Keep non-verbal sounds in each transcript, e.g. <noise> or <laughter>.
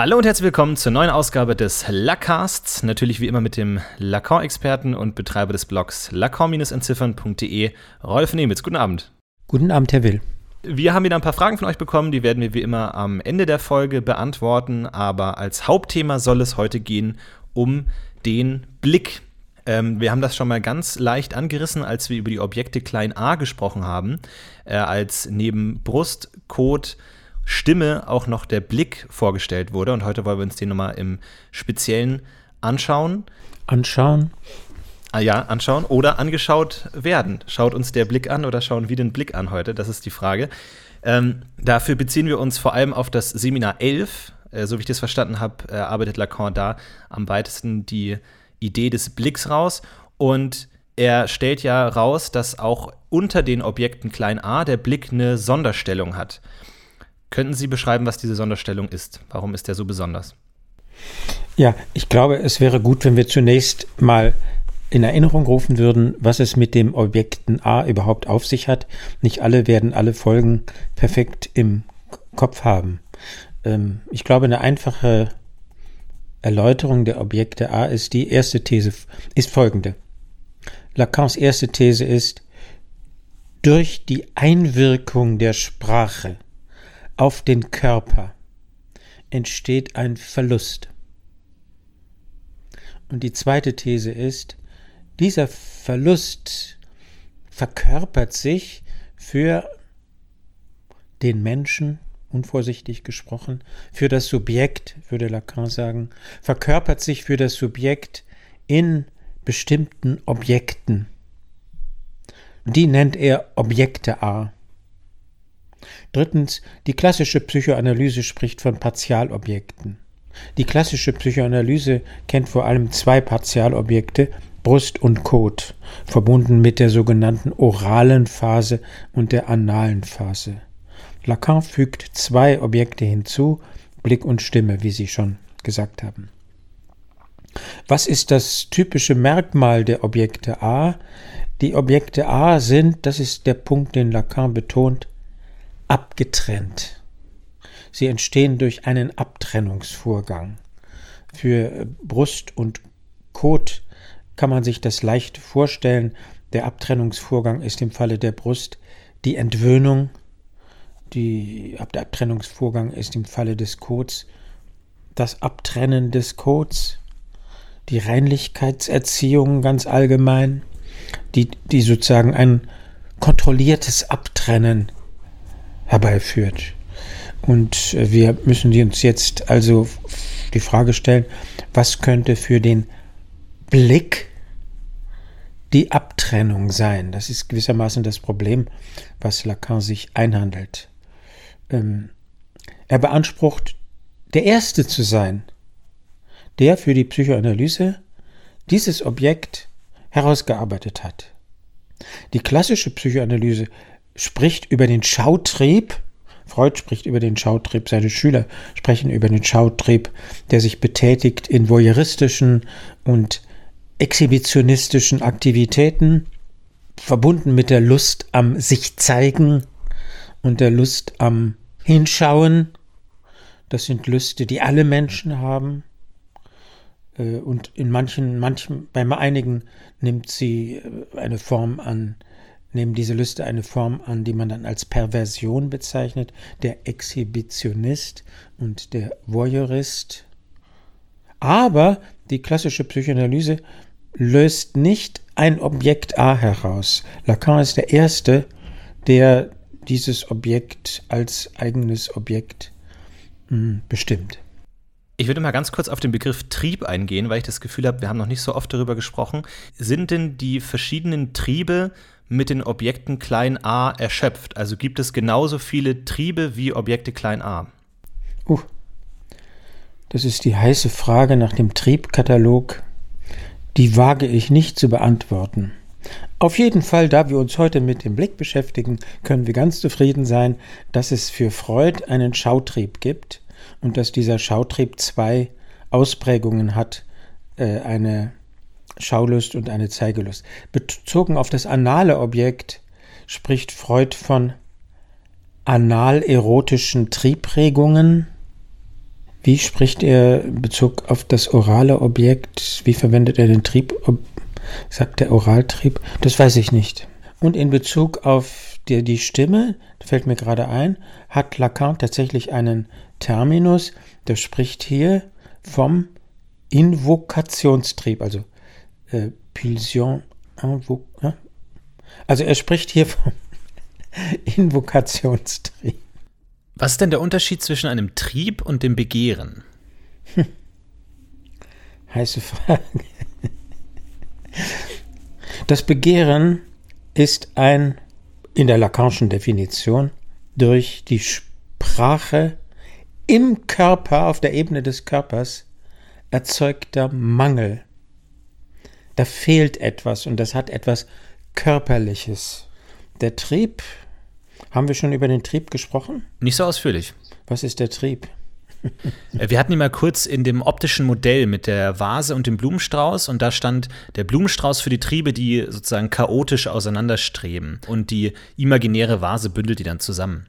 Hallo und herzlich willkommen zur neuen Ausgabe des Lacasts. Natürlich wie immer mit dem Lacan-Experten und Betreiber des Blogs lacan-entziffern.de, Rolf Nemitz. Guten Abend. Guten Abend, Herr Will. Wir haben wieder ein paar Fragen von euch bekommen, die werden wir wie immer am Ende der Folge beantworten, aber als Hauptthema soll es heute gehen um den Blick. Ähm, wir haben das schon mal ganz leicht angerissen, als wir über die Objekte klein a gesprochen haben, äh, als neben Brust, Kot, Stimme auch noch der Blick vorgestellt wurde. Und heute wollen wir uns den nochmal im Speziellen anschauen. Anschauen. Ah ja, anschauen oder angeschaut werden. Schaut uns der Blick an oder schauen wir den Blick an heute? Das ist die Frage. Ähm, dafür beziehen wir uns vor allem auf das Seminar 11. Äh, so wie ich das verstanden habe, äh, arbeitet Lacan da am weitesten die Idee des Blicks raus. Und er stellt ja raus, dass auch unter den Objekten klein a der Blick eine Sonderstellung hat. Könnten Sie beschreiben, was diese Sonderstellung ist? Warum ist der so besonders? Ja, ich glaube, es wäre gut, wenn wir zunächst mal in Erinnerung rufen würden, was es mit dem Objekten A überhaupt auf sich hat. Nicht alle werden alle Folgen perfekt im Kopf haben. Ähm, ich glaube, eine einfache Erläuterung der Objekte A ist die erste These, ist folgende. Lacans erste These ist, durch die Einwirkung der Sprache auf den Körper entsteht ein Verlust. Und die zweite These ist, dieser Verlust verkörpert sich für den Menschen, unvorsichtig gesprochen, für das Subjekt, würde Lacan sagen, verkörpert sich für das Subjekt in bestimmten Objekten. Die nennt er Objekte A. Drittens, die klassische Psychoanalyse spricht von Partialobjekten. Die klassische Psychoanalyse kennt vor allem zwei Partialobjekte, Brust und Kot, verbunden mit der sogenannten oralen Phase und der analen Phase. Lacan fügt zwei Objekte hinzu, Blick und Stimme, wie Sie schon gesagt haben. Was ist das typische Merkmal der Objekte A? Die Objekte A sind, das ist der Punkt, den Lacan betont, abgetrennt. Sie entstehen durch einen Abtrennungsvorgang. Für Brust und Kot kann man sich das leicht vorstellen. Der Abtrennungsvorgang ist im Falle der Brust die Entwöhnung. Die, der Abtrennungsvorgang ist im Falle des Kots das Abtrennen des Kots, die Reinlichkeitserziehung ganz allgemein, die, die sozusagen ein kontrolliertes Abtrennen herbeiführt. Und äh, wir müssen uns jetzt also die Frage stellen, was könnte für den Blick die Abtrennung sein? Das ist gewissermaßen das Problem, was Lacan sich einhandelt. Ähm, er beansprucht, der Erste zu sein, der für die Psychoanalyse dieses Objekt herausgearbeitet hat. Die klassische Psychoanalyse spricht über den Schautrieb, Freud spricht über den Schautrieb, seine Schüler sprechen über den Schautrieb, der sich betätigt in voyeuristischen und exhibitionistischen Aktivitäten, verbunden mit der Lust am sich zeigen und der Lust am Hinschauen. Das sind Lüste, die alle Menschen haben. Äh, und in manchen, manchen, bei einigen nimmt sie äh, eine Form an, nehmen diese Lüste eine Form an, die man dann als Perversion bezeichnet, der Exhibitionist und der Voyeurist. Aber die klassische Psychoanalyse löst nicht ein Objekt A heraus. Lacan ist der Erste, der dieses Objekt als eigenes Objekt hm, bestimmt. Ich würde mal ganz kurz auf den Begriff Trieb eingehen, weil ich das Gefühl habe, wir haben noch nicht so oft darüber gesprochen. Sind denn die verschiedenen Triebe mit den Objekten klein a erschöpft? Also gibt es genauso viele Triebe wie Objekte klein a? Uh, das ist die heiße Frage nach dem Triebkatalog. Die wage ich nicht zu beantworten. Auf jeden Fall, da wir uns heute mit dem Blick beschäftigen, können wir ganz zufrieden sein, dass es für Freud einen Schautrieb gibt und dass dieser Schautrieb zwei Ausprägungen hat, äh, eine Schaulust und eine Zeigelust. Bezogen auf das anale Objekt spricht Freud von analerotischen Triebregungen. Wie spricht er in Bezug auf das orale Objekt? Wie verwendet er den Trieb? Sagt der Oraltrieb? Das weiß ich nicht. Und in Bezug auf die, die Stimme, fällt mir gerade ein, hat Lacan tatsächlich einen Terminus, der spricht hier vom Invokationstrieb, also äh, äh? also er spricht hier vom <laughs> Invokationstrieb. Was ist denn der Unterschied zwischen einem Trieb und dem Begehren? Hm. Heiße Frage. Das Begehren ist ein, in der Lacanischen Definition, durch die Sprache im Körper, auf der Ebene des Körpers, erzeugter Mangel. Da fehlt etwas und das hat etwas Körperliches. Der Trieb, haben wir schon über den Trieb gesprochen? Nicht so ausführlich. Was ist der Trieb? Äh, wir hatten ihn mal kurz in dem optischen Modell mit der Vase und dem Blumenstrauß und da stand der Blumenstrauß für die Triebe, die sozusagen chaotisch auseinanderstreben und die imaginäre Vase bündelt die dann zusammen.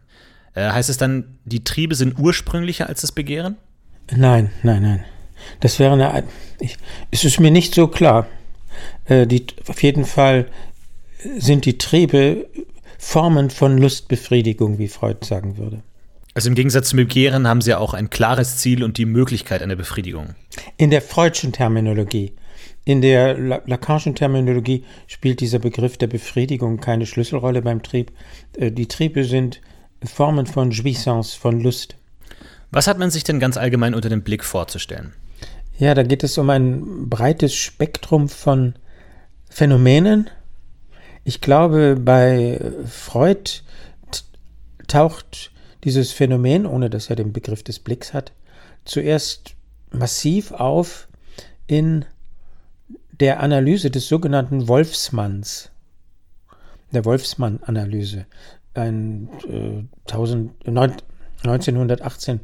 Äh, heißt es dann, die Triebe sind ursprünglicher als das Begehren? Nein, nein, nein. Das wäre eine. Ich, es ist mir nicht so klar. Äh, die, auf jeden Fall sind die Triebe Formen von Lustbefriedigung, wie Freud sagen würde. Also im Gegensatz zum Begehren haben sie ja auch ein klares Ziel und die Möglichkeit einer Befriedigung. In der Freudschen Terminologie. In der Lacanischen Terminologie spielt dieser Begriff der Befriedigung keine Schlüsselrolle beim Trieb. Äh, die Triebe sind Formen von Jouissance, von Lust. Was hat man sich denn ganz allgemein unter dem Blick vorzustellen? Ja, da geht es um ein breites Spektrum von Phänomenen. Ich glaube, bei Freud taucht dieses Phänomen, ohne dass er den Begriff des Blicks hat, zuerst massiv auf in der Analyse des sogenannten Wolfsmanns, der Wolfsmann-Analyse ein äh, 1000, 1918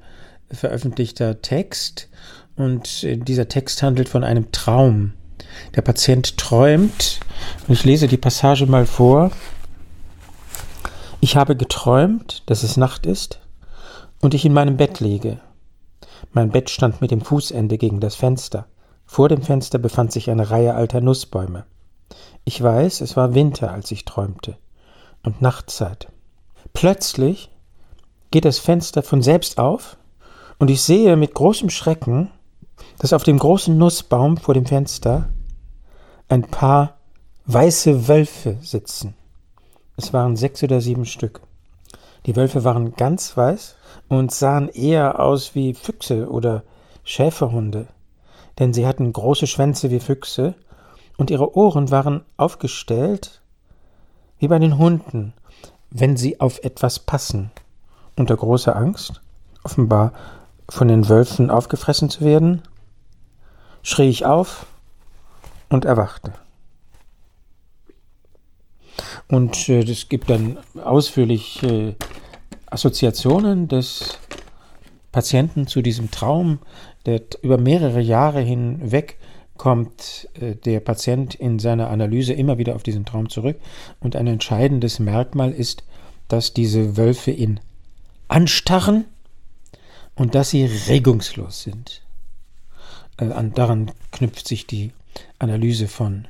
veröffentlichter Text und äh, dieser Text handelt von einem Traum. Der Patient träumt, und ich lese die Passage mal vor. Ich habe geträumt, dass es Nacht ist und ich in meinem Bett liege. Mein Bett stand mit dem Fußende gegen das Fenster. Vor dem Fenster befand sich eine Reihe alter Nussbäume. Ich weiß, es war Winter, als ich träumte und Nachtzeit. Plötzlich geht das Fenster von selbst auf und ich sehe mit großem Schrecken, dass auf dem großen Nussbaum vor dem Fenster ein paar weiße Wölfe sitzen. Es waren sechs oder sieben Stück. Die Wölfe waren ganz weiß und sahen eher aus wie Füchse oder Schäferhunde, denn sie hatten große Schwänze wie Füchse und ihre Ohren waren aufgestellt wie bei den Hunden wenn sie auf etwas passen. Unter großer Angst, offenbar von den Wölfen aufgefressen zu werden, schrie ich auf und erwachte. Und äh, es gibt dann ausführlich äh, Assoziationen des Patienten zu diesem Traum, der über mehrere Jahre hinweg kommt äh, der Patient in seiner Analyse immer wieder auf diesen Traum zurück. Und ein entscheidendes Merkmal ist, dass diese Wölfe ihn anstarren und dass sie regungslos sind. Äh, daran knüpft sich die Analyse von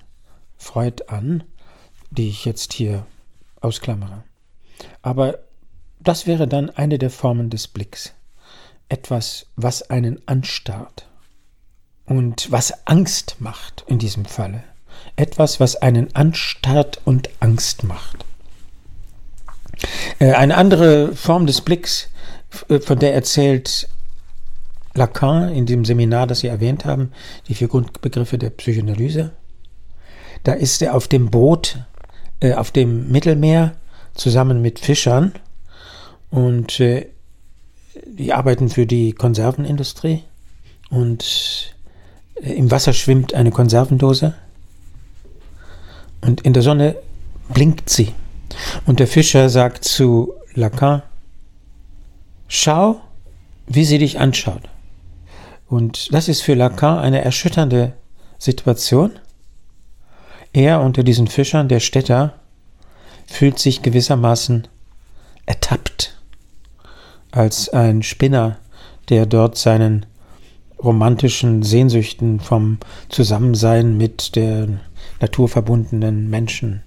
Freud an, die ich jetzt hier ausklammere. Aber das wäre dann eine der Formen des Blicks. Etwas, was einen anstarrt und was Angst macht in diesem Falle. Etwas, was einen anstarrt und Angst macht. Äh, eine andere Form des Blicks, von der erzählt Lacan in dem Seminar, das Sie erwähnt haben, die vier Grundbegriffe der Psychoanalyse. Da ist er auf dem Boot äh, auf dem Mittelmeer zusammen mit Fischern und äh, die arbeiten für die Konservenindustrie und äh, im Wasser schwimmt eine Konservendose und in der Sonne blinkt sie. Und der Fischer sagt zu Lacan, schau, wie sie dich anschaut. Und das ist für Lacan eine erschütternde Situation. Er unter diesen Fischern, der Städter, fühlt sich gewissermaßen ertappt, als ein Spinner der dort seinen romantischen Sehnsüchten vom Zusammensein mit der naturverbundenen Menschen,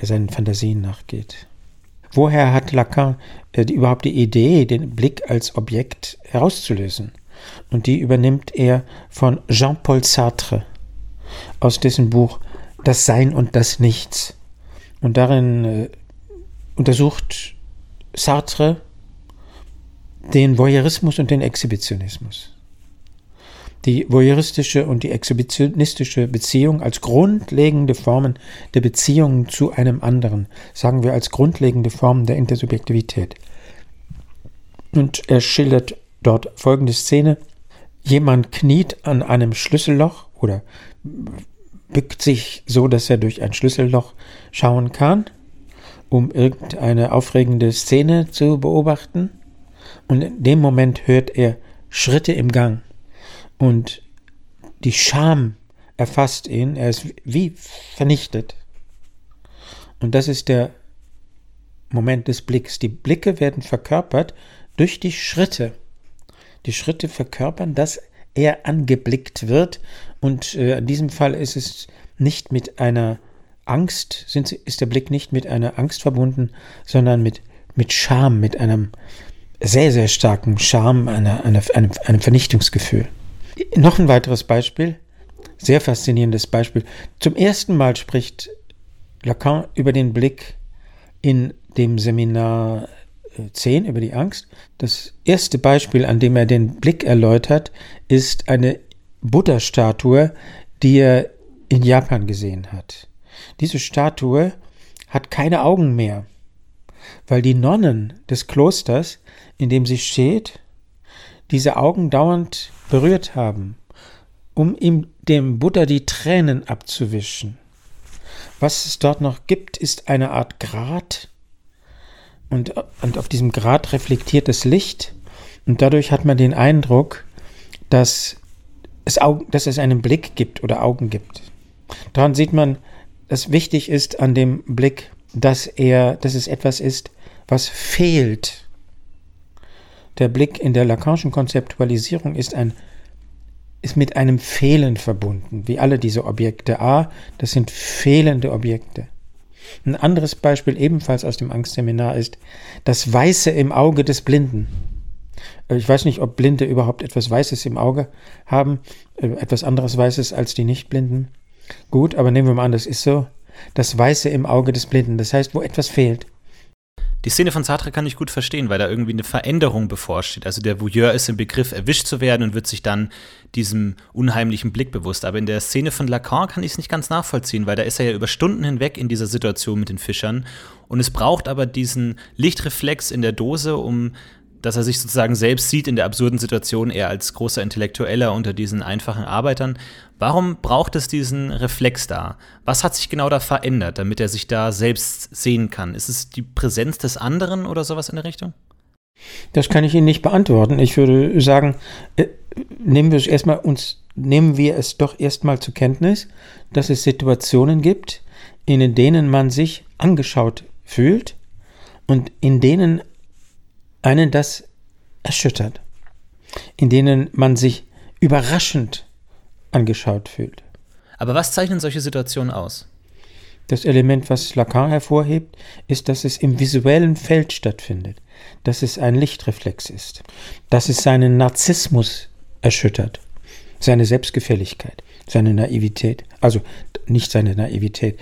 seinen Fantasien nachgeht. Woher hat Lacan äh, überhaupt die Idee, den Blick als Objekt herauszulösen? Und die übernimmt er von Jean-Paul Sartre aus dessen Buch Das Sein und das Nichts. Und darin äh, untersucht Sartre den Voyeurismus und den Exhibitionismus. Die voyeuristische und die exhibitionistische Beziehung als grundlegende Formen der Beziehung zu einem anderen, sagen wir als grundlegende Formen der Intersubjektivität. Und er schildert dort folgende Szene. Jemand kniet an einem Schlüsselloch oder bückt sich so, dass er durch ein Schlüsselloch schauen kann, um irgendeine aufregende Szene zu beobachten. Und in dem Moment hört er Schritte im Gang. Und die Scham erfasst ihn. Er ist wie vernichtet. Und das ist der Moment des Blicks. Die Blicke werden verkörpert durch die Schritte. Die Schritte verkörpern, dass er angeblickt wird. Und äh, in diesem Fall ist es nicht mit einer Angst, sind, ist der Blick nicht mit einer Angst verbunden, sondern mit, mit Scham, mit einem sehr, sehr starken Scham, einer, einer, einem, einem Vernichtungsgefühl. Noch ein weiteres Beispiel, sehr faszinierendes Beispiel. Zum ersten Mal spricht Lacan über den Blick in dem Seminar 10 über die Angst. Das erste Beispiel, an dem er den Blick erläutert, ist eine Buddha-Statue, die er in Japan gesehen hat. Diese Statue hat keine Augen mehr, weil die Nonnen des Klosters, in dem sie steht, diese Augen dauernd berührt haben, um ihm dem Buddha die Tränen abzuwischen. Was es dort noch gibt, ist eine Art Grat, und, und auf diesem Grat reflektiert das Licht und dadurch hat man den Eindruck, dass es, Augen, dass es einen Blick gibt oder Augen gibt. Daran sieht man, dass wichtig ist an dem Blick, dass er, dass es etwas ist, was fehlt. Der Blick in der Lacanischen Konzeptualisierung ist ein ist mit einem Fehlen verbunden, wie alle diese Objekte. A, das sind fehlende Objekte. Ein anderes Beispiel ebenfalls aus dem Angstseminar ist das Weiße im Auge des Blinden. Äh, ich weiß nicht, ob Blinde überhaupt etwas Weißes im Auge haben, äh, etwas anderes Weißes als die Nichtblinden. Gut, aber nehmen wir mal an, das ist so. Das Weiße im Auge des Blinden, das heißt, wo etwas fehlt. Die Szene von Sartre kann ich gut verstehen, weil da irgendwie eine Veränderung bevorsteht. Also der Voyeur ist im Begriff, erwischt zu werden und wird sich dann diesem unheimlichen Blick bewusst. Aber in der Szene von Lacan kann ich es nicht ganz nachvollziehen, weil da ist er ja über Stunden hinweg in dieser Situation mit den Fischern. Und es braucht aber diesen Lichtreflex in der Dose, um dass er sich sozusagen selbst sieht in der absurden Situation, eher als großer Intellektueller unter diesen einfachen Arbeitern. Warum braucht es diesen Reflex da? Was hat sich genau da verändert, damit er sich da selbst sehen kann? Ist es die Präsenz des anderen oder sowas in der Richtung? Das kann ich Ihnen nicht beantworten. Ich würde sagen, äh, nehmen wir es erstmal uns, nehmen wir es doch erstmal zur Kenntnis, dass es Situationen gibt, in denen man sich angeschaut fühlt und in denen einen das erschüttert, in denen man sich überraschend angeschaut fühlt. Aber was zeichnen solche Situationen aus? Das Element, was Lacan hervorhebt, ist, dass es im visuellen Feld stattfindet, dass es ein Lichtreflex ist, dass es seinen Narzissmus erschüttert, seine Selbstgefälligkeit, seine Naivität, also nicht seine Naivität,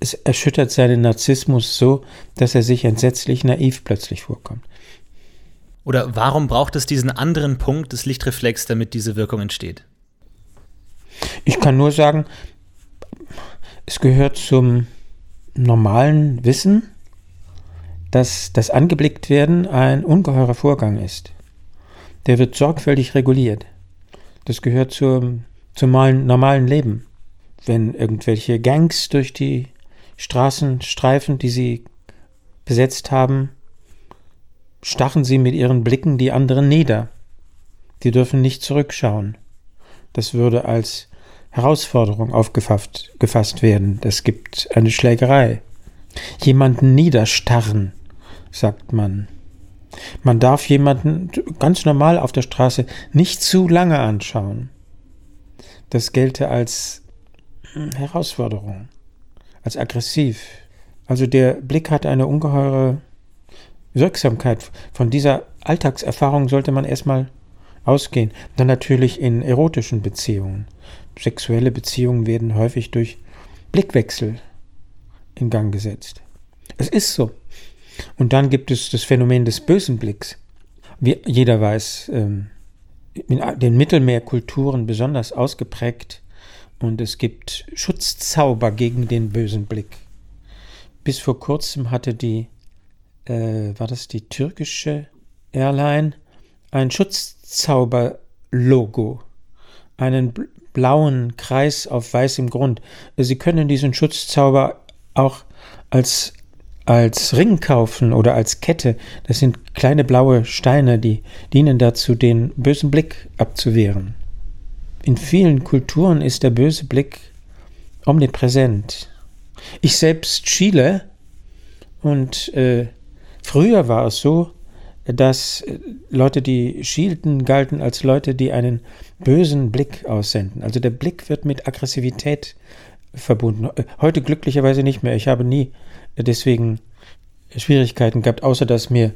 es erschüttert seinen Narzissmus so, dass er sich entsetzlich naiv plötzlich vorkommt. Oder warum braucht es diesen anderen Punkt des Lichtreflex, damit diese Wirkung entsteht? Ich kann nur sagen, es gehört zum normalen Wissen, dass das angeblickt werden ein ungeheurer Vorgang ist. Der wird sorgfältig reguliert. Das gehört zum, zum normalen Leben. Wenn irgendwelche Gangs durch die Straßenstreifen, die sie besetzt haben, stachen sie mit ihren Blicken die anderen nieder. Die dürfen nicht zurückschauen. Das würde als Herausforderung aufgefasst gefasst werden. Das gibt eine Schlägerei. Jemanden niederstarren, sagt man. Man darf jemanden ganz normal auf der Straße nicht zu lange anschauen. Das gelte als Herausforderung, als aggressiv. Also der Blick hat eine ungeheure Wirksamkeit. Von dieser Alltagserfahrung sollte man erstmal ausgehen. Dann natürlich in erotischen Beziehungen. Sexuelle Beziehungen werden häufig durch Blickwechsel in Gang gesetzt. Es ist so. Und dann gibt es das Phänomen des bösen Blicks. Wie jeder weiß, ähm, in den Mittelmeerkulturen besonders ausgeprägt und es gibt Schutzzauber gegen den bösen Blick. Bis vor kurzem hatte die, äh, war das die türkische Airline, ein Schutzzauber-Logo, einen blauen Kreis auf weißem Grund. Sie können diesen Schutzzauber auch als als Ring kaufen oder als Kette. Das sind kleine blaue Steine, die dienen dazu, den bösen Blick abzuwehren. In vielen Kulturen ist der böse Blick omnipräsent. Ich selbst schiele und äh, früher war es so, dass äh, Leute, die schielten, galten als Leute, die einen bösen Blick aussenden. Also der Blick wird mit Aggressivität verbunden. Heute glücklicherweise nicht mehr. Ich habe nie deswegen Schwierigkeiten gehabt, außer dass mir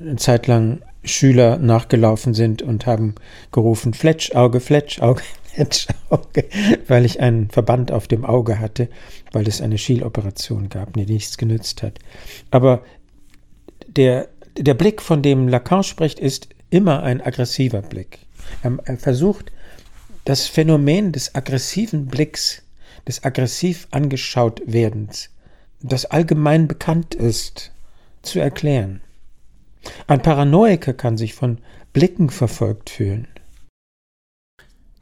eine Zeit lang Schüler nachgelaufen sind und haben gerufen, Fletschauge, Fletschauge, <laughs> Fletschauge, weil ich einen Verband auf dem Auge hatte, weil es eine Schieleoperation gab, die nichts genützt hat. Aber der, der Blick, von dem Lacan spricht, ist immer ein aggressiver Blick. Er versucht, das Phänomen des aggressiven Blicks, des aggressiv angeschaut werdens das allgemein bekannt ist, zu erklären. Ein Paranoiker kann sich von Blicken verfolgt fühlen.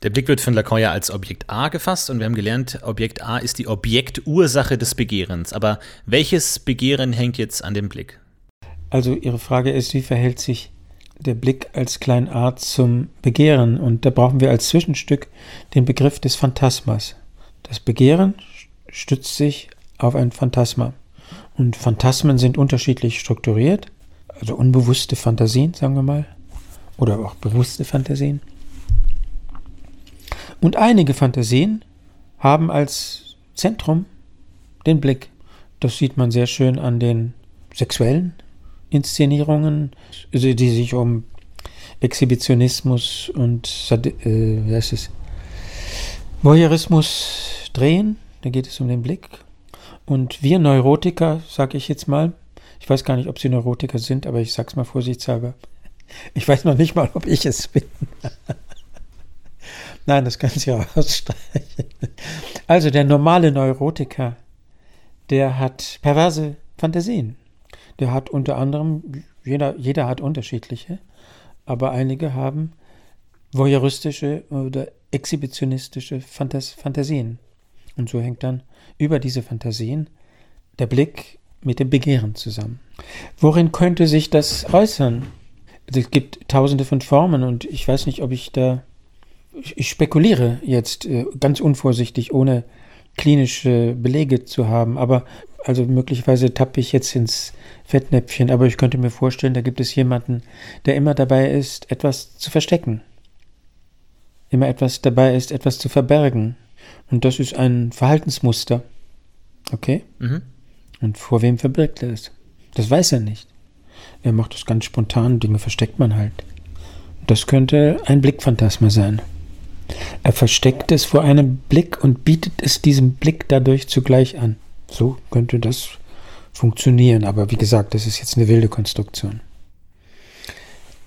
Der Blick wird von Lacan ja als Objekt A gefasst und wir haben gelernt, Objekt A ist die Objektursache des Begehrens. Aber welches Begehren hängt jetzt an dem Blick? Also Ihre Frage ist, wie verhält sich der Blick als klein a zum Begehren? Und da brauchen wir als Zwischenstück den Begriff des Phantasmas. Das Begehren stützt sich auf ein Phantasma. Und Phantasmen sind unterschiedlich strukturiert, also unbewusste Fantasien, sagen wir mal, oder auch bewusste Fantasien. Und einige Fantasien haben als Zentrum den Blick. Das sieht man sehr schön an den sexuellen Inszenierungen, die sich um Exhibitionismus und äh, wie heißt es, Voyeurismus drehen. Da geht es um den Blick. Und wir Neurotiker, sage ich jetzt mal, ich weiß gar nicht, ob Sie Neurotiker sind, aber ich sage es mal vorsichtshalber. Ich weiß noch nicht mal, ob ich es bin. <laughs> Nein, das können Sie auch ausstreichen. Also der normale Neurotiker, der hat perverse Fantasien. Der hat unter anderem, jeder, jeder hat unterschiedliche, aber einige haben voyeuristische oder exhibitionistische Fantas Fantasien. Und so hängt dann über diese Fantasien der Blick mit dem Begehren zusammen. Worin könnte sich das äußern? Es gibt tausende von Formen und ich weiß nicht, ob ich da. Ich spekuliere jetzt äh, ganz unvorsichtig, ohne klinische Belege zu haben, aber also möglicherweise tappe ich jetzt ins Fettnäpfchen, aber ich könnte mir vorstellen, da gibt es jemanden, der immer dabei ist, etwas zu verstecken. Immer etwas dabei ist, etwas zu verbergen. Und das ist ein Verhaltensmuster. Okay? Mhm. Und vor wem verbirgt er es? Das weiß er nicht. Er macht es ganz spontan, Dinge versteckt man halt. Das könnte ein Blickphantasma sein. Er versteckt es vor einem Blick und bietet es diesem Blick dadurch zugleich an. So könnte das funktionieren, aber wie gesagt, das ist jetzt eine wilde Konstruktion.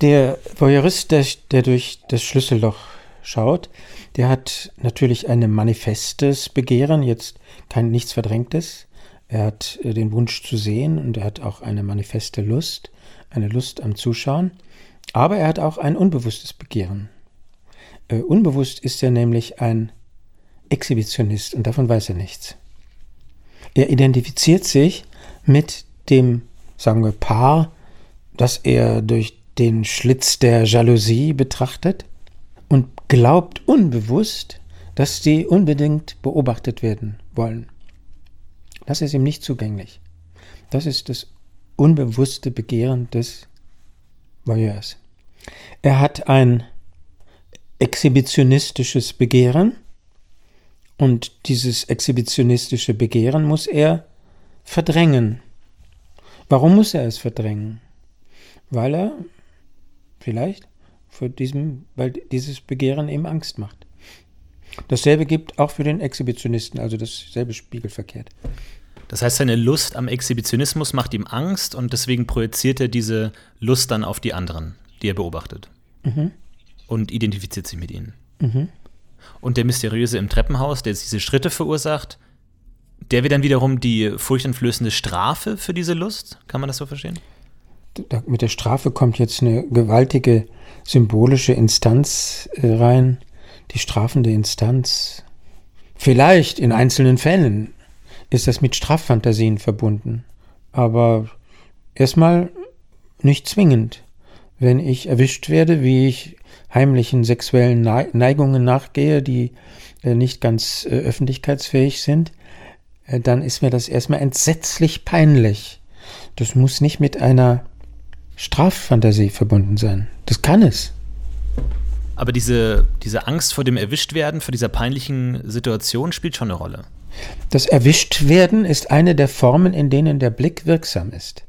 Der Voyeurist, der, der durch das Schlüsselloch schaut, der hat natürlich ein manifestes Begehren, jetzt kein nichts Verdrängtes. Er hat äh, den Wunsch zu sehen und er hat auch eine manifeste Lust, eine Lust am Zuschauen. Aber er hat auch ein unbewusstes Begehren. Äh, unbewusst ist er nämlich ein Exhibitionist und davon weiß er nichts. Er identifiziert sich mit dem, sagen wir, Paar, das er durch den Schlitz der Jalousie betrachtet und glaubt unbewusst, dass sie unbedingt beobachtet werden wollen. Das ist ihm nicht zugänglich. Das ist das unbewusste Begehren des Voyeurs. Er hat ein exhibitionistisches Begehren und dieses exhibitionistische Begehren muss er verdrängen. Warum muss er es verdrängen? Weil er vielleicht vor diesem, weil dieses Begehren ihm Angst macht. Dasselbe gibt auch für den Exhibitionisten, also dasselbe spiegelverkehrt. Das heißt, seine Lust am Exhibitionismus macht ihm Angst und deswegen projiziert er diese Lust dann auf die anderen, die er beobachtet. Mhm. Und identifiziert sich mit ihnen. Mhm. Und der Mysteriöse im Treppenhaus, der diese Schritte verursacht, der wird dann wiederum die furchteinflößende Strafe für diese Lust? Kann man das so verstehen? Da, mit der Strafe kommt jetzt eine gewaltige symbolische Instanz äh, rein, die strafende Instanz. Vielleicht in einzelnen Fällen ist das mit Straffantasien verbunden. Aber erstmal nicht zwingend. Wenn ich erwischt werde, wie ich heimlichen sexuellen Neigungen nachgehe, die äh, nicht ganz äh, öffentlichkeitsfähig sind, äh, dann ist mir das erstmal entsetzlich peinlich. Das muss nicht mit einer Straffantasie verbunden sein. Das kann es. Aber diese, diese Angst vor dem Erwischtwerden, vor dieser peinlichen Situation spielt schon eine Rolle. Das Erwischtwerden ist eine der Formen, in denen der Blick wirksam ist.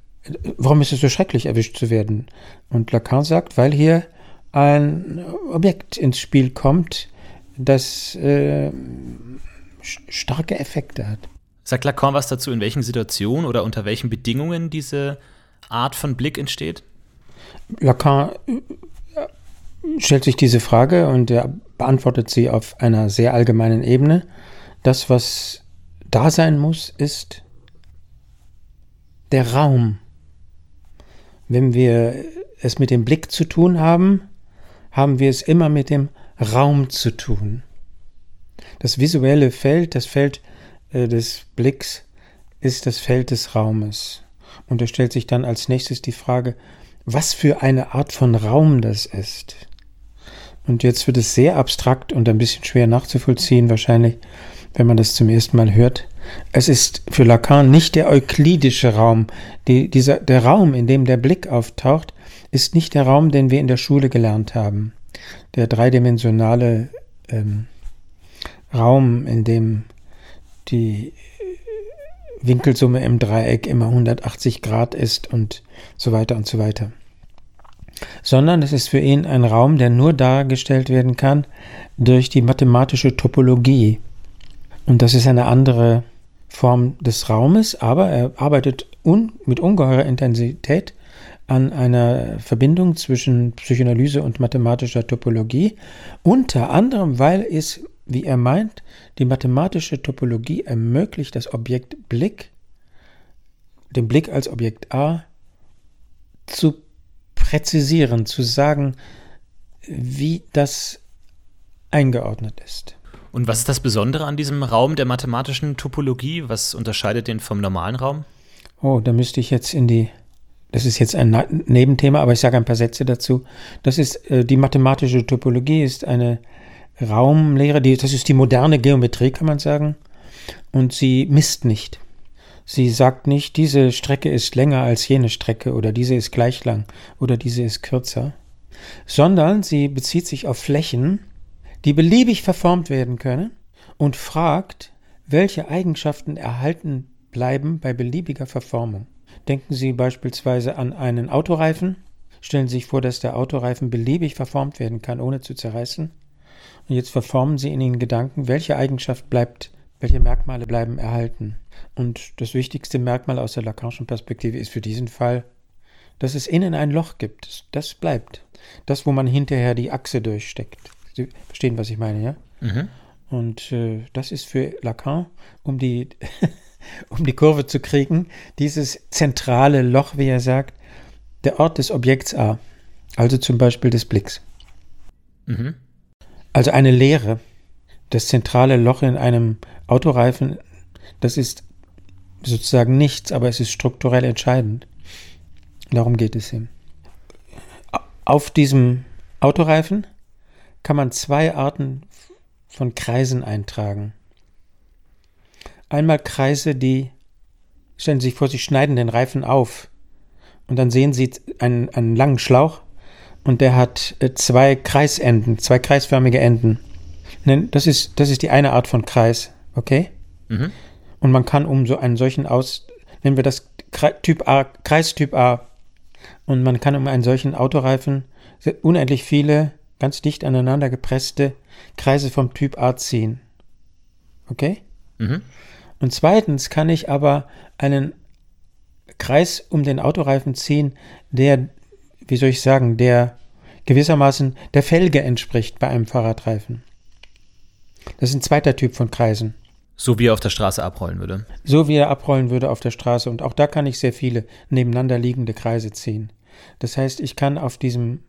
Warum ist es so schrecklich, erwischt zu werden? Und Lacan sagt, weil hier ein Objekt ins Spiel kommt, das äh, starke Effekte hat. Sagt Lacan was dazu, in welchen Situationen oder unter welchen Bedingungen diese Art von Blick entsteht? Lacan stellt sich diese Frage und er beantwortet sie auf einer sehr allgemeinen Ebene. Das, was da sein muss, ist der Raum. Wenn wir es mit dem Blick zu tun haben, haben wir es immer mit dem Raum zu tun. Das visuelle Feld, das Feld äh, des Blicks, ist das Feld des Raumes. Und da stellt sich dann als nächstes die Frage, was für eine Art von Raum das ist. Und jetzt wird es sehr abstrakt und ein bisschen schwer nachzuvollziehen, wahrscheinlich, wenn man das zum ersten Mal hört. Es ist für Lacan nicht der euklidische Raum. Die, dieser, der Raum, in dem der Blick auftaucht, ist nicht der Raum, den wir in der Schule gelernt haben. Der dreidimensionale ähm, Raum, in dem die Winkelsumme im Dreieck immer 180 Grad ist und so weiter und so weiter. Sondern es ist für ihn ein Raum, der nur dargestellt werden kann durch die mathematische Topologie. Und das ist eine andere Form des Raumes, aber er arbeitet un mit ungeheurer Intensität an einer Verbindung zwischen Psychoanalyse und mathematischer Topologie, unter anderem, weil es, wie er meint, die mathematische Topologie ermöglicht, das Objekt Blick, den Blick als Objekt A, zu präzisieren, zu sagen, wie das eingeordnet ist. Und was ist das Besondere an diesem Raum der mathematischen Topologie? Was unterscheidet den vom normalen Raum? Oh, da müsste ich jetzt in die, das ist jetzt ein Nebenthema, aber ich sage ein paar Sätze dazu. Das ist, äh, die mathematische Topologie ist eine Raumlehre, die, das ist die moderne Geometrie, kann man sagen. Und sie misst nicht. Sie sagt nicht, diese Strecke ist länger als jene Strecke oder diese ist gleich lang oder diese ist kürzer, sondern sie bezieht sich auf Flächen, die beliebig verformt werden können und fragt, welche Eigenschaften erhalten bleiben bei beliebiger Verformung. Denken Sie beispielsweise an einen Autoreifen. Stellen Sie sich vor, dass der Autoreifen beliebig verformt werden kann, ohne zu zerreißen. Und jetzt verformen Sie in Ihren Gedanken, welche Eigenschaft bleibt, welche Merkmale bleiben erhalten. Und das wichtigste Merkmal aus der Lacanischen Perspektive ist für diesen Fall, dass es innen ein Loch gibt. Das bleibt. Das, wo man hinterher die Achse durchsteckt. Sie verstehen, was ich meine, ja? Mhm. Und äh, das ist für Lacan, um die, <laughs> um die Kurve zu kriegen, dieses zentrale Loch, wie er sagt, der Ort des Objekts A. Also zum Beispiel des Blicks. Mhm. Also eine Leere. Das zentrale Loch in einem Autoreifen, das ist sozusagen nichts, aber es ist strukturell entscheidend. Darum geht es ihm. Auf diesem Autoreifen kann man zwei Arten von Kreisen eintragen. Einmal Kreise, die, stellen Sie sich vor, Sie schneiden den Reifen auf Und dann sehen Sie einen, einen langen Schlauch und der hat äh, zwei Kreisenden, zwei kreisförmige Enden. Das ist, das ist die eine Art von Kreis, okay? Mhm. Und man kann um so einen solchen aus, nennen wir das Typ A, Kreistyp A, und man kann um einen solchen Autoreifen unendlich viele ganz dicht aneinander gepresste Kreise vom Typ A ziehen. Okay? Mhm. Und zweitens kann ich aber einen Kreis um den Autoreifen ziehen, der, wie soll ich sagen, der gewissermaßen der Felge entspricht bei einem Fahrradreifen. Das ist ein zweiter Typ von Kreisen. So wie er auf der Straße abrollen würde. So wie er abrollen würde auf der Straße. Und auch da kann ich sehr viele nebeneinander liegende Kreise ziehen. Das heißt, ich kann auf diesem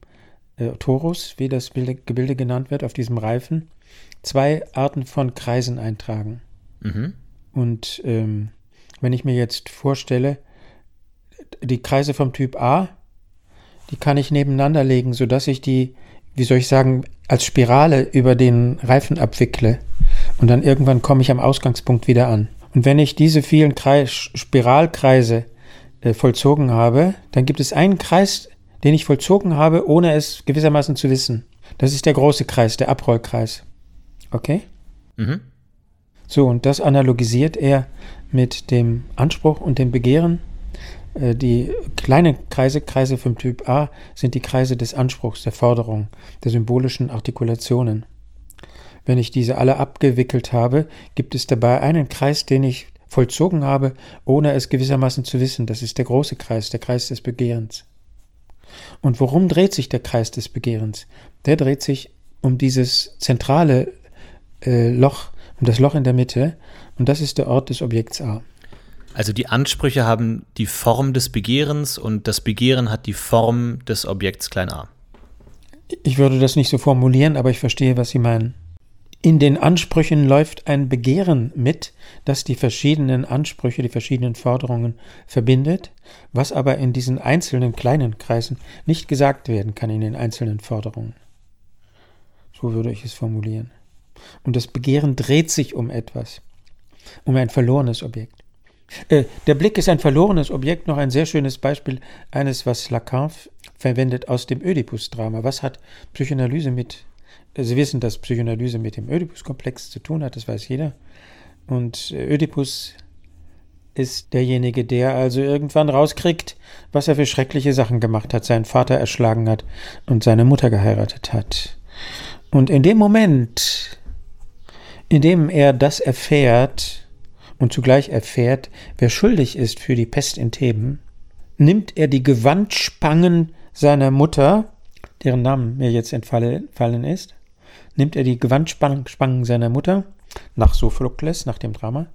äh, Torus, wie das Gebilde genannt wird, auf diesem Reifen, zwei Arten von Kreisen eintragen. Mhm. Und ähm, wenn ich mir jetzt vorstelle, die Kreise vom Typ A, die kann ich nebeneinander legen, sodass ich die, wie soll ich sagen, als Spirale über den Reifen abwickle. Und dann irgendwann komme ich am Ausgangspunkt wieder an. Und wenn ich diese vielen Kreis, Spiralkreise äh, vollzogen habe, dann gibt es einen Kreis, den ich vollzogen habe, ohne es gewissermaßen zu wissen. Das ist der große Kreis, der Abrollkreis. Okay? Mhm. So, und das analogisiert er mit dem Anspruch und dem Begehren. Äh, die kleinen Kreise, Kreise vom Typ A, sind die Kreise des Anspruchs, der Forderung, der symbolischen Artikulationen. Wenn ich diese alle abgewickelt habe, gibt es dabei einen Kreis, den ich vollzogen habe, ohne es gewissermaßen zu wissen. Das ist der große Kreis, der Kreis des Begehrens. Und worum dreht sich der Kreis des Begehrens? Der dreht sich um dieses zentrale äh, Loch, um das Loch in der Mitte, und das ist der Ort des Objekts A. Also die Ansprüche haben die Form des Begehrens und das Begehren hat die Form des Objekts klein a. Ich würde das nicht so formulieren, aber ich verstehe, was Sie meinen. In den Ansprüchen läuft ein Begehren mit, das die verschiedenen Ansprüche, die verschiedenen Forderungen verbindet, was aber in diesen einzelnen kleinen Kreisen nicht gesagt werden kann in den einzelnen Forderungen. So würde ich es formulieren. Und das Begehren dreht sich um etwas, um ein verlorenes Objekt. Äh, der Blick ist ein verlorenes Objekt, noch ein sehr schönes Beispiel eines, was Lacan verwendet aus dem Oedipus-Drama. Was hat Psychoanalyse mit, äh, Sie wissen, dass Psychoanalyse mit dem Oedipus-Komplex zu tun hat, das weiß jeder. Und äh, Oedipus ist derjenige, der also irgendwann rauskriegt, was er für schreckliche Sachen gemacht hat, seinen Vater erschlagen hat und seine Mutter geheiratet hat. Und in dem Moment, in dem er das erfährt, und zugleich erfährt, wer schuldig ist für die Pest in Theben, nimmt er die Gewandspangen seiner Mutter, deren Namen mir jetzt entfallen ist, nimmt er die Gewandspangen seiner Mutter, nach Sophokles, nach dem Drama,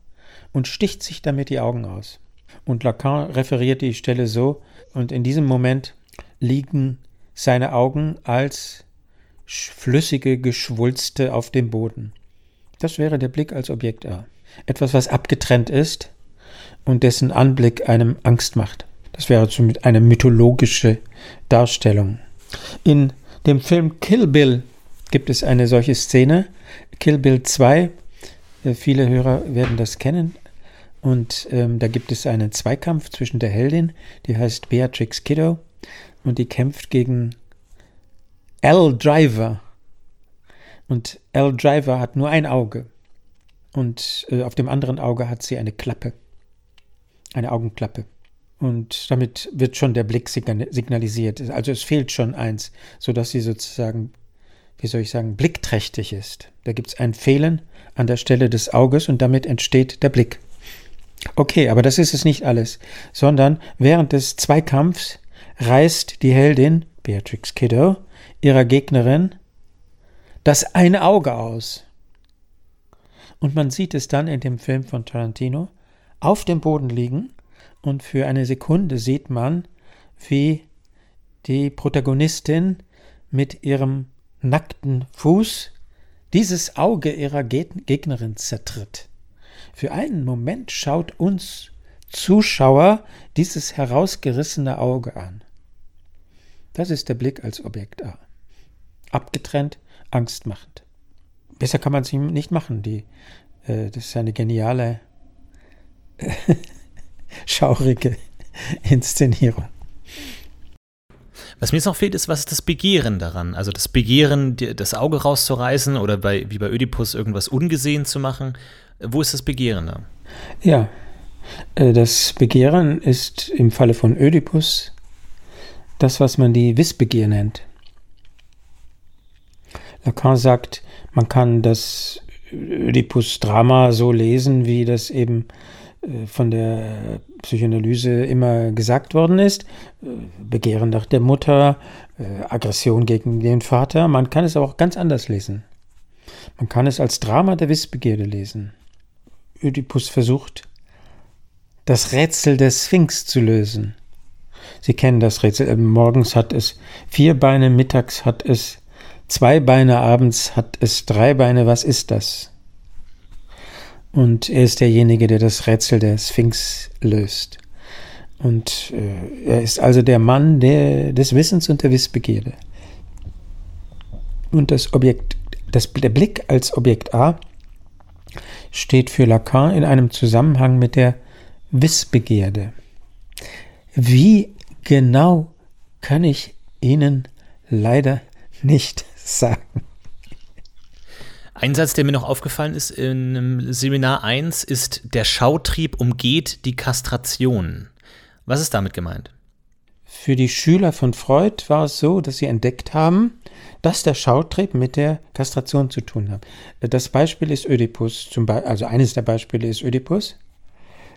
und sticht sich damit die Augen aus. Und Lacan referiert die Stelle so, und in diesem Moment liegen seine Augen als flüssige Geschwulste auf dem Boden. Das wäre der Blick als Objekt A etwas, was abgetrennt ist und dessen Anblick einem Angst macht. Das wäre somit eine mythologische Darstellung. In dem Film Kill Bill gibt es eine solche Szene. Kill Bill 2, äh, viele Hörer werden das kennen. Und ähm, da gibt es einen Zweikampf zwischen der Heldin, die heißt Beatrix Kiddo, und die kämpft gegen L. Driver. Und L. Driver hat nur ein Auge und äh, auf dem anderen Auge hat sie eine Klappe, eine Augenklappe. Und damit wird schon der Blick signalisiert. Also es fehlt schon eins, sodass sie sozusagen, wie soll ich sagen, blickträchtig ist. Da gibt es ein Fehlen an der Stelle des Auges und damit entsteht der Blick. Okay, aber das ist es nicht alles, sondern während des Zweikampfs reißt die Heldin, Beatrix Kiddo, ihrer Gegnerin das eine Auge aus. Und man sieht es dann in dem Film von Tarantino auf dem Boden liegen und für eine Sekunde sieht man, wie die Protagonistin mit ihrem nackten Fuß dieses Auge ihrer Gegnerin zertritt. Für einen Moment schaut uns Zuschauer dieses herausgerissene Auge an. Das ist der Blick als Objekt A. Abgetrennt, angstmachend. Besser kann man es ihm nicht machen. Die, äh, das ist eine geniale, <laughs> schaurige Inszenierung. Was mir jetzt noch fehlt, ist, was ist das Begehren daran? Also das Begehren, das Auge rauszureißen oder bei, wie bei Ödipus irgendwas ungesehen zu machen. Wo ist das Begehren da? Ja, äh, das Begehren ist im Falle von Ödipus das, was man die Wissbegier nennt. Lacan sagt, man kann das Ödipus-Drama so lesen, wie das eben äh, von der Psychoanalyse immer gesagt worden ist. Äh, Begehren nach der Mutter, äh, Aggression gegen den Vater. Man kann es aber auch ganz anders lesen. Man kann es als Drama der Wissbegierde lesen. Ödipus versucht, das Rätsel der Sphinx zu lösen. Sie kennen das Rätsel. Morgens hat es vier Beine, mittags hat es zwei Beine, abends hat es drei Beine. Was ist das? Und er ist derjenige, der das Rätsel der Sphinx löst. Und äh, er ist also der Mann der, des Wissens und der Wissbegierde. Und das Objekt, das, der Blick als Objekt A steht für Lacan in einem Zusammenhang mit der Wissbegierde. Wie genau kann ich Ihnen leider nicht sagen. Ein Satz, der mir noch aufgefallen ist in Seminar 1, ist, der Schautrieb umgeht die Kastration. Was ist damit gemeint? Für die Schüler von Freud war es so, dass sie entdeckt haben, dass der Schautrieb mit der Kastration zu tun hat. Das Beispiel ist Ödipus, zum Be also eines der Beispiele ist Ödipus.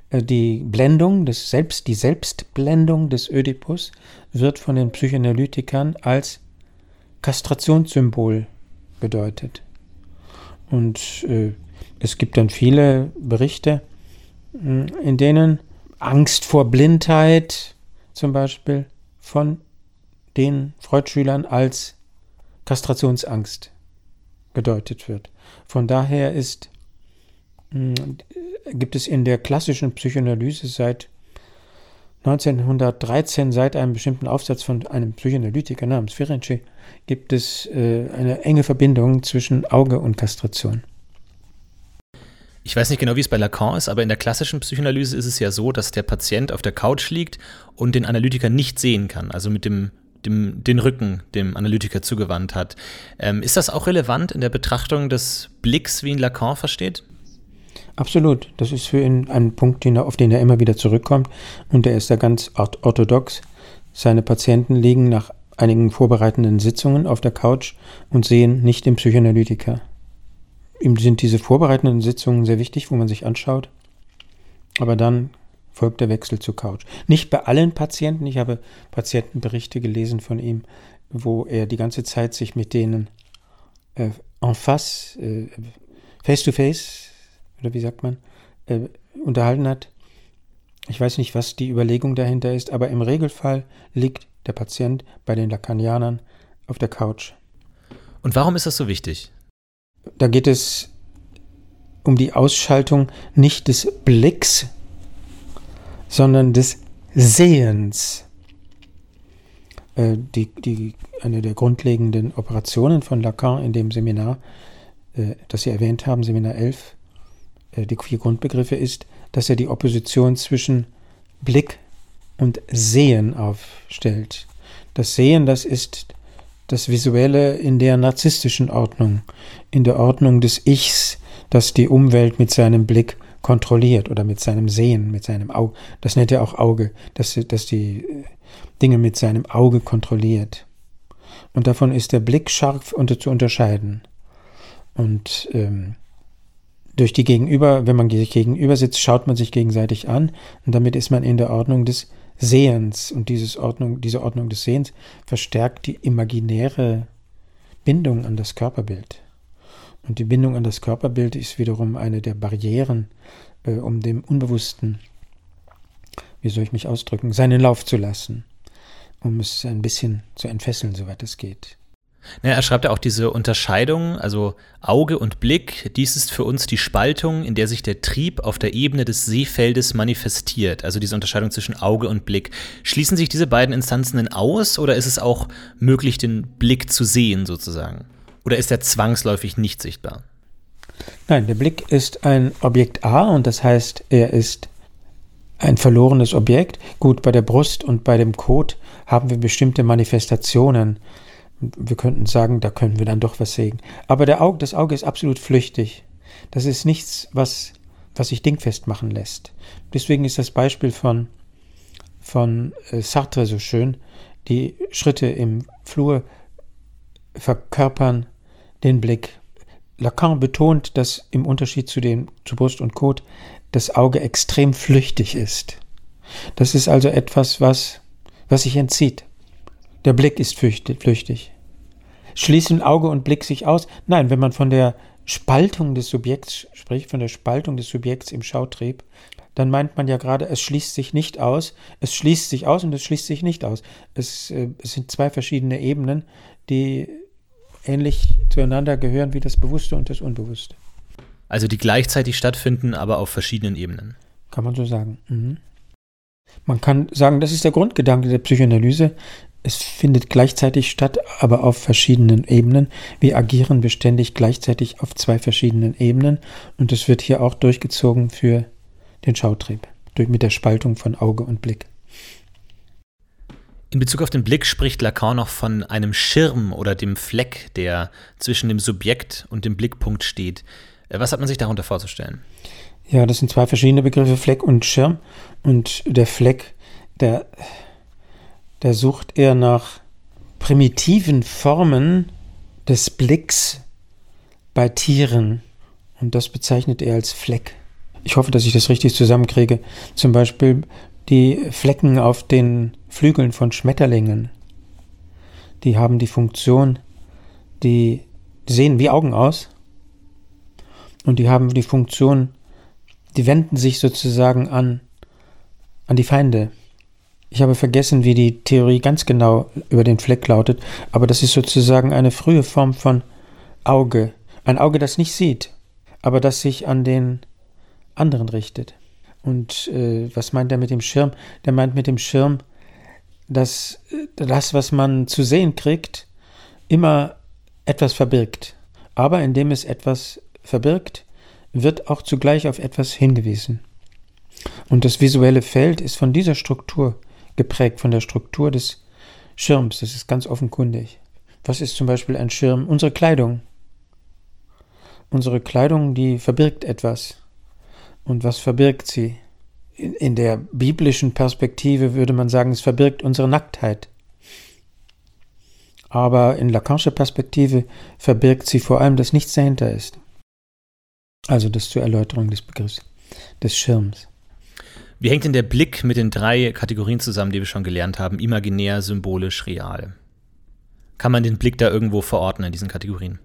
Äh, die Blendung, des Selbst, die Selbstblendung des Ödipus wird von den Psychoanalytikern als Kastrationssymbol gedeutet. Und äh, es gibt dann viele Berichte, hm, in denen Angst vor Blindheit zum Beispiel von den Freud-Schülern als Kastrationsangst gedeutet wird. Von daher ist, hm, gibt es in der klassischen Psychoanalyse seit 1913, seit einem bestimmten Aufsatz von einem Psychoanalytiker namens Ferenczi, gibt es äh, eine enge Verbindung zwischen Auge und Kastration. Ich weiß nicht genau, wie es bei Lacan ist, aber in der klassischen Psychoanalyse ist es ja so, dass der Patient auf der Couch liegt und den Analytiker nicht sehen kann, also mit dem, dem den Rücken dem Analytiker zugewandt hat. Ähm, ist das auch relevant in der Betrachtung des Blicks, wie ihn Lacan versteht? Absolut. Das ist für ihn ein Punkt, den er, auf den er immer wieder zurückkommt. Und er ist da ganz orthodox. Seine Patienten liegen nach einigen vorbereitenden Sitzungen auf der Couch und sehen nicht den Psychoanalytiker. Ihm sind diese vorbereitenden Sitzungen sehr wichtig, wo man sich anschaut. Aber dann folgt der Wechsel zur Couch. Nicht bei allen Patienten. Ich habe Patientenberichte gelesen von ihm, wo er die ganze Zeit sich mit denen äh, en face, äh, face to face, oder wie sagt man, äh, unterhalten hat. Ich weiß nicht, was die Überlegung dahinter ist, aber im Regelfall liegt der Patient bei den Lacanianern auf der Couch. Und warum ist das so wichtig? Da geht es um die Ausschaltung nicht des Blicks, sondern des Sehens. Äh, die, die, eine der grundlegenden Operationen von Lacan in dem Seminar, äh, das Sie erwähnt haben, Seminar 11, äh, die vier Grundbegriffe ist, dass er die Opposition zwischen Blick und Sehen aufstellt. Das Sehen, das ist das Visuelle in der narzisstischen Ordnung, in der Ordnung des Ichs, das die Umwelt mit seinem Blick kontrolliert oder mit seinem Sehen, mit seinem Auge. Das nennt er auch Auge, dass, dass die äh, Dinge mit seinem Auge kontrolliert. Und davon ist der Blick scharf unter zu unterscheiden. Und ähm, durch die Gegenüber, wenn man sich gegenüber sitzt, schaut man sich gegenseitig an und damit ist man in der Ordnung des Sehens und dieses Ordnung, diese Ordnung des Sehens verstärkt die imaginäre Bindung an das Körperbild. Und die Bindung an das Körperbild ist wiederum eine der Barrieren, äh, um dem Unbewussten, wie soll ich mich ausdrücken, seinen Lauf zu lassen, um es ein bisschen zu entfesseln, soweit es geht. Ja, er schreibt ja auch diese Unterscheidung, also Auge und Blick, dies ist für uns die Spaltung, in der sich der Trieb auf der Ebene des Seefeldes manifestiert, also diese Unterscheidung zwischen Auge und Blick. Schließen sich diese beiden Instanzen denn aus oder ist es auch möglich, den Blick zu sehen sozusagen? Oder ist er zwangsläufig nicht sichtbar? Nein, der Blick ist ein Objekt A und das heißt, er ist ein verlorenes Objekt. Gut, bei der Brust und bei dem Kot haben wir bestimmte Manifestationen. Wir könnten sagen, da können wir dann doch was sehen. Aber Auge, das Auge ist absolut flüchtig. Das ist nichts, was, was sich dingfest machen lässt. Deswegen ist das Beispiel von, von äh, Sartre so schön. Die Schritte im Flur verkörpern den Blick. Lacan betont, dass im Unterschied zu, den, zu Brust und Kot das Auge extrem flüchtig ist. Das ist also etwas, was, was sich entzieht. Der Blick ist flüchtig. Schließen Auge und Blick sich aus? Nein, wenn man von der Spaltung des Subjekts spricht, von der Spaltung des Subjekts im Schautrieb, dann meint man ja gerade, es schließt sich nicht aus, es schließt sich aus und es schließt sich nicht aus. Es, äh, es sind zwei verschiedene Ebenen, die ähnlich zueinander gehören wie das Bewusste und das Unbewusste. Also die gleichzeitig stattfinden, aber auf verschiedenen Ebenen. Kann man so sagen. Mhm. Man kann sagen, das ist der Grundgedanke der Psychoanalyse. Es findet gleichzeitig statt, aber auf verschiedenen Ebenen. Wir agieren beständig gleichzeitig auf zwei verschiedenen Ebenen und das wird hier auch durchgezogen für den Schautrieb, durch, mit der Spaltung von Auge und Blick. In Bezug auf den Blick spricht Lacan noch von einem Schirm oder dem Fleck, der zwischen dem Subjekt und dem Blickpunkt steht. Was hat man sich darunter vorzustellen? Ja, das sind zwei verschiedene Begriffe, Fleck und Schirm. Und der Fleck, der, der sucht eher nach primitiven Formen des Blicks bei Tieren. Und das bezeichnet er als Fleck. Ich hoffe, dass ich das richtig zusammenkriege. Zum Beispiel die Flecken auf den Flügeln von Schmetterlingen. Die haben die Funktion, die sehen wie Augen aus und die haben die Funktion, die wenden sich sozusagen an, an die Feinde. Ich habe vergessen, wie die Theorie ganz genau über den Fleck lautet, aber das ist sozusagen eine frühe Form von Auge. Ein Auge, das nicht sieht, aber das sich an den anderen richtet. Und äh, was meint er mit dem Schirm? Der meint mit dem Schirm, dass äh, das, was man zu sehen kriegt, immer etwas verbirgt. Aber indem es etwas verbirgt, wird auch zugleich auf etwas hingewiesen. Und das visuelle Feld ist von dieser Struktur geprägt, von der Struktur des Schirms. Das ist ganz offenkundig. Was ist zum Beispiel ein Schirm? Unsere Kleidung. Unsere Kleidung, die verbirgt etwas. Und was verbirgt sie? In der biblischen Perspektive würde man sagen, es verbirgt unsere Nacktheit. Aber in Lacanischer Perspektive verbirgt sie vor allem, dass nichts dahinter ist. Also das zur Erläuterung des Begriffs des Schirms. Wie hängt denn der Blick mit den drei Kategorien zusammen, die wir schon gelernt haben? Imaginär, symbolisch, real. Kann man den Blick da irgendwo verordnen in diesen Kategorien?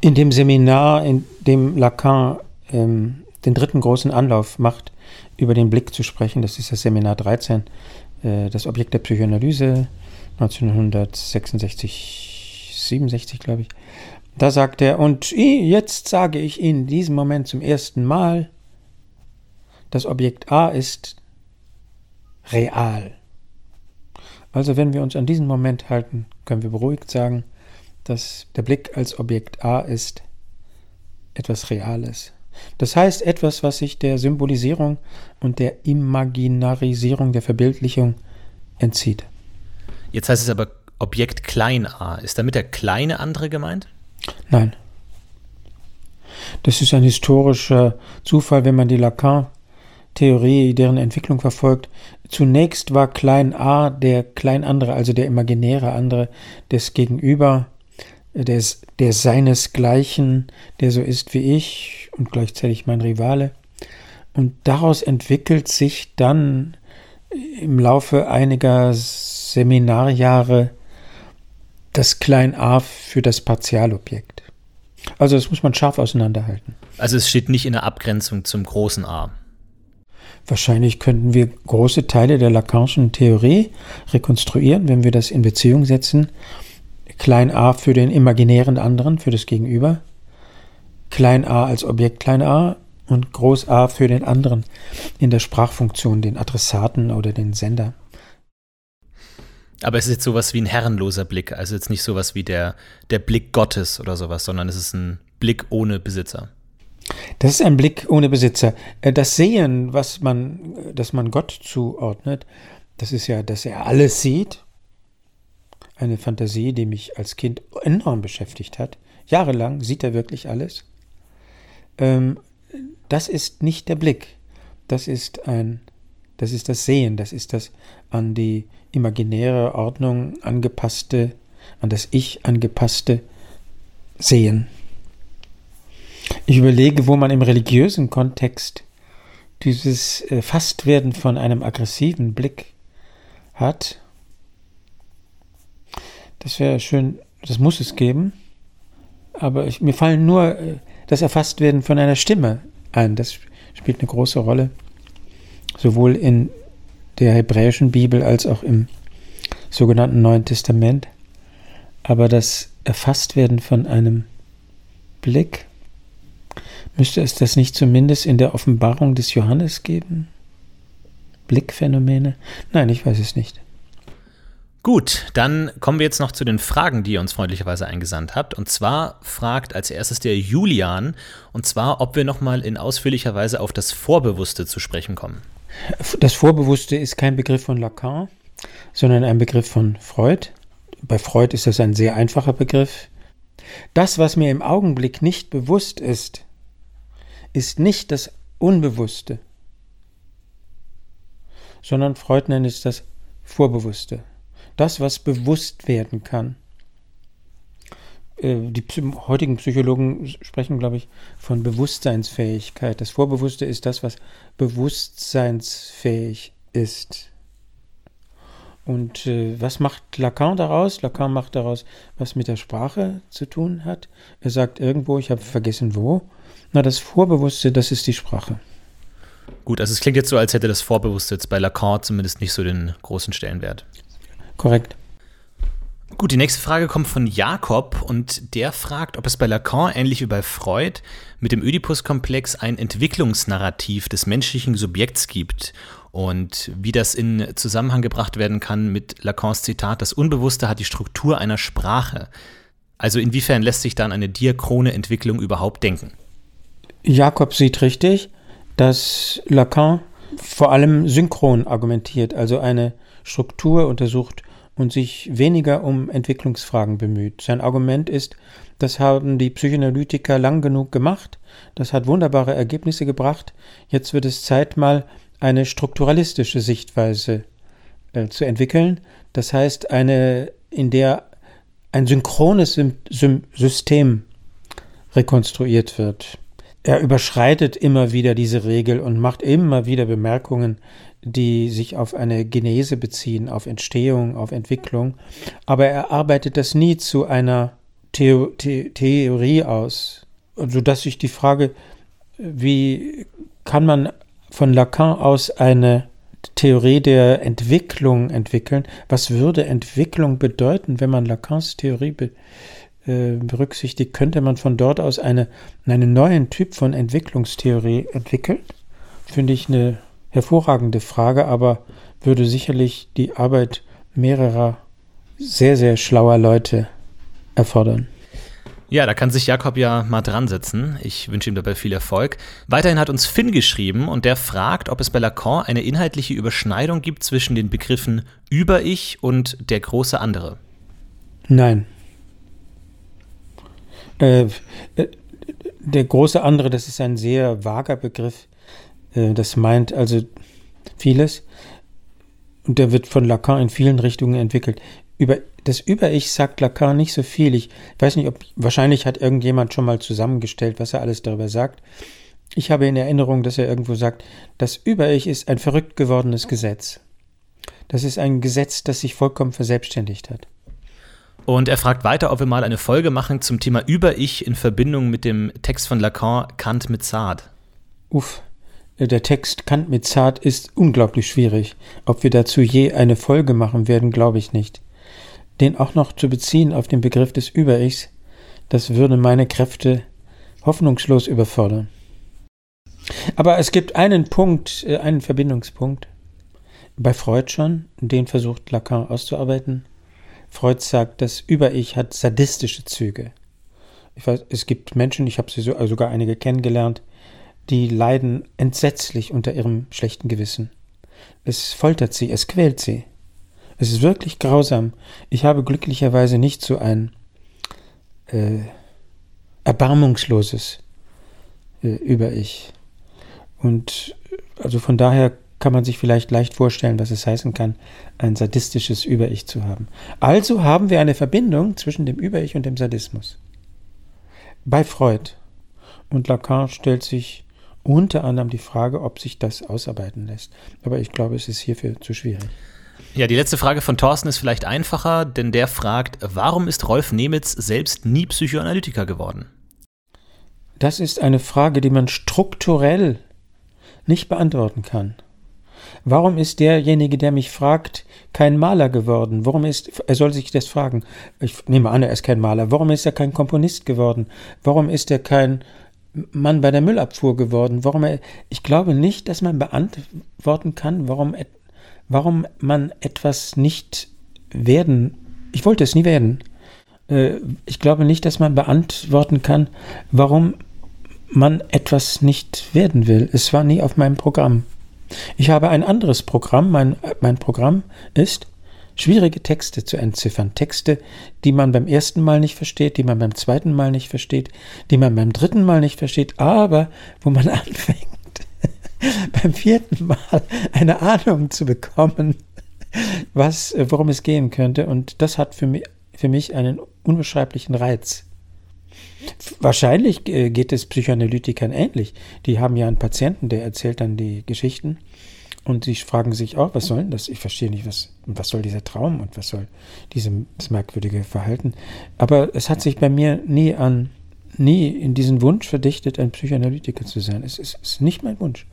In dem Seminar, in dem Lacan ähm, den dritten großen Anlauf macht, über den Blick zu sprechen, das ist das Seminar 13, äh, das Objekt der Psychoanalyse, 1966, 67, glaube ich, da sagt er, und jetzt sage ich Ihnen in diesem Moment zum ersten Mal, das Objekt A ist real. Also wenn wir uns an diesen Moment halten, können wir beruhigt sagen, dass der Blick als Objekt A ist etwas Reales. Das heißt etwas, was sich der Symbolisierung und der Imaginarisierung der Verbildlichung entzieht. Jetzt heißt es aber Objekt klein a. Ist damit der kleine andere gemeint? Nein. Das ist ein historischer Zufall, wenn man die Lacan-Theorie, deren Entwicklung verfolgt. Zunächst war klein a der klein andere, also der imaginäre andere des Gegenüber, des, der seinesgleichen, der so ist wie ich und gleichzeitig mein Rivale. Und daraus entwickelt sich dann im Laufe einiger Seminarjahre das klein a für das Partialobjekt. Also das muss man scharf auseinanderhalten. Also es steht nicht in der Abgrenzung zum großen A. Wahrscheinlich könnten wir große Teile der Lacanischen Theorie rekonstruieren, wenn wir das in Beziehung setzen. Klein a für den imaginären anderen, für das Gegenüber. Klein a als Objekt klein a und Groß a für den anderen in der Sprachfunktion, den Adressaten oder den Sender. Aber es ist jetzt sowas wie ein herrenloser Blick, also jetzt nicht sowas wie der, der Blick Gottes oder sowas, sondern es ist ein Blick ohne Besitzer. Das ist ein Blick ohne Besitzer. Äh, das Sehen, was man, das man Gott zuordnet, das ist ja, dass er alles sieht. Eine Fantasie, die mich als Kind enorm beschäftigt hat. Jahrelang sieht er wirklich alles. Ähm, das ist nicht der Blick. Das ist ein, das ist das Sehen. Das ist das an die imaginäre Ordnung angepasste, an das Ich angepasste Sehen. Ich überlege, wo man im religiösen Kontext dieses äh, Fastwerden von einem aggressiven Blick hat. Das wäre schön, das muss es geben. Aber ich, mir fallen nur äh, das Erfasstwerden von einer Stimme ein. Das spielt eine große Rolle. Sowohl in der hebräischen Bibel als auch im sogenannten Neuen Testament. Aber das Erfasstwerden von einem Blick Müsste es das nicht zumindest in der Offenbarung des Johannes geben? Blickphänomene? Nein, ich weiß es nicht. Gut, dann kommen wir jetzt noch zu den Fragen, die ihr uns freundlicherweise eingesandt habt. Und zwar fragt als erstes der Julian, und zwar, ob wir nochmal in ausführlicher Weise auf das Vorbewusste zu sprechen kommen. Das Vorbewusste ist kein Begriff von Lacan, sondern ein Begriff von Freud. Bei Freud ist das ein sehr einfacher Begriff. Das, was mir im Augenblick nicht bewusst ist, ist nicht das Unbewusste, sondern Freud nennt es das Vorbewusste. Das, was bewusst werden kann. Äh, die heutigen Psychologen sprechen, glaube ich, von Bewusstseinsfähigkeit. Das Vorbewusste ist das, was bewusstseinsfähig ist. Und äh, was macht Lacan daraus? Lacan macht daraus, was mit der Sprache zu tun hat. Er sagt irgendwo, ich habe vergessen wo, na, das Vorbewusste, das ist die Sprache. Gut, also es klingt jetzt so, als hätte das Vorbewusste jetzt bei Lacan zumindest nicht so den großen Stellenwert. Korrekt. Gut, die nächste Frage kommt von Jakob und der fragt, ob es bei Lacan ähnlich wie bei Freud mit dem Oedipus-Komplex ein Entwicklungsnarrativ des menschlichen Subjekts gibt und wie das in Zusammenhang gebracht werden kann mit Lacans Zitat, das Unbewusste hat die Struktur einer Sprache. Also inwiefern lässt sich dann eine diachrone Entwicklung überhaupt denken? Jakob sieht richtig, dass Lacan vor allem synchron argumentiert, also eine Struktur untersucht und sich weniger um Entwicklungsfragen bemüht. Sein Argument ist, das haben die Psychoanalytiker lang genug gemacht, das hat wunderbare Ergebnisse gebracht, jetzt wird es Zeit mal eine strukturalistische Sichtweise äh, zu entwickeln, das heißt eine, in der ein synchrones System rekonstruiert wird. Er überschreitet immer wieder diese Regel und macht immer wieder Bemerkungen, die sich auf eine Genese beziehen, auf Entstehung, auf Entwicklung. Aber er arbeitet das nie zu einer Theo The Theorie aus, sodass sich die Frage, wie kann man von Lacan aus eine Theorie der Entwicklung entwickeln? Was würde Entwicklung bedeuten, wenn man Lacans Theorie be äh, berücksichtigt, könnte man von dort aus eine, einen neuen Typ von Entwicklungstheorie entwickeln? Finde ich eine hervorragende Frage, aber würde sicherlich die Arbeit mehrerer sehr, sehr schlauer Leute erfordern. Ja, da kann sich Jakob ja mal dran setzen. Ich wünsche ihm dabei viel Erfolg. Weiterhin hat uns Finn geschrieben und der fragt, ob es bei Lacan eine inhaltliche Überschneidung gibt zwischen den Begriffen Über-Ich und der große andere. Nein. Äh, äh, der große andere, das ist ein sehr vager Begriff. Äh, das meint also vieles. Und der wird von Lacan in vielen Richtungen entwickelt. Über das Über-Ich sagt Lacan nicht so viel. Ich weiß nicht, ob wahrscheinlich hat irgendjemand schon mal zusammengestellt, was er alles darüber sagt. Ich habe in Erinnerung, dass er irgendwo sagt, das Über-Ich ist ein verrückt gewordenes Gesetz. Das ist ein Gesetz, das sich vollkommen verselbstständigt hat. Und er fragt weiter, ob wir mal eine Folge machen zum Thema Über-Ich in Verbindung mit dem Text von Lacan Kant mit Zart. Uff, der Text Kant mit Zart ist unglaublich schwierig. Ob wir dazu je eine Folge machen werden, glaube ich nicht. Den auch noch zu beziehen auf den Begriff des Über-Ichs, das würde meine Kräfte hoffnungslos überfordern. Aber es gibt einen Punkt, äh, einen Verbindungspunkt. Bei Freud schon, den versucht Lacan auszuarbeiten Freud sagt, das Über-Ich hat sadistische Züge. Ich weiß, es gibt Menschen, ich habe sie so, sogar einige kennengelernt, die leiden entsetzlich unter ihrem schlechten Gewissen. Es foltert sie, es quält sie. Es ist wirklich grausam. Ich habe glücklicherweise nicht so ein äh, erbarmungsloses äh, Über-Ich. Und also von daher kann man sich vielleicht leicht vorstellen, was es heißen kann, ein sadistisches Über-Ich zu haben. Also haben wir eine Verbindung zwischen dem Über-Ich und dem Sadismus. Bei Freud. Und Lacan stellt sich unter anderem die Frage, ob sich das ausarbeiten lässt. Aber ich glaube, es ist hierfür zu schwierig. Ja, die letzte Frage von Thorsten ist vielleicht einfacher, denn der fragt, warum ist Rolf Nemitz selbst nie Psychoanalytiker geworden? Das ist eine Frage, die man strukturell nicht beantworten kann. Warum ist derjenige, der mich fragt, kein Maler geworden? Warum ist, er soll sich das fragen. Ich nehme an, er ist kein Maler. Warum ist er kein Komponist geworden? Warum ist er kein Mann bei der Müllabfuhr geworden? Warum er, ich glaube nicht, dass man beantworten kann, warum, warum man etwas nicht werden, ich wollte es nie werden. Äh, ich glaube nicht, dass man beantworten kann, warum man etwas nicht werden will. Es war nie auf meinem Programm. Ich habe ein anderes Programm. Mein, mein Programm ist, schwierige Texte zu entziffern. Texte, die man beim ersten Mal nicht versteht, die man beim zweiten Mal nicht versteht, die man beim dritten Mal nicht versteht, aber wo man <laughs> anfängt, <laughs> beim vierten Mal eine Ahnung zu bekommen, was, worum es gehen könnte. Und das hat für mich, für mich einen unbeschreiblichen Reiz. Wahrscheinlich äh, geht es Psychoanalytikern ähnlich. Die haben ja einen Patienten, der erzählt dann die Geschichten und sie fragen sich auch, was soll denn das? Ich verstehe nicht, was, was soll dieser Traum und was soll dieses merkwürdige Verhalten. Aber es hat sich bei mir nie an, nie in diesen Wunsch verdichtet, ein Psychoanalytiker zu sein. Es ist, ist nicht mein Wunsch.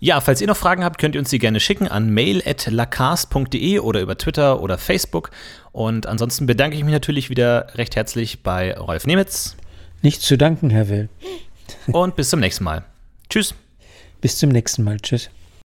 Ja, falls ihr noch Fragen habt, könnt ihr uns sie gerne schicken an mail.lacast.de oder über Twitter oder Facebook. Und ansonsten bedanke ich mich natürlich wieder recht herzlich bei Rolf Nemitz. Nichts zu danken, Herr Will. Und bis zum nächsten Mal. Tschüss. Bis zum nächsten Mal. Tschüss.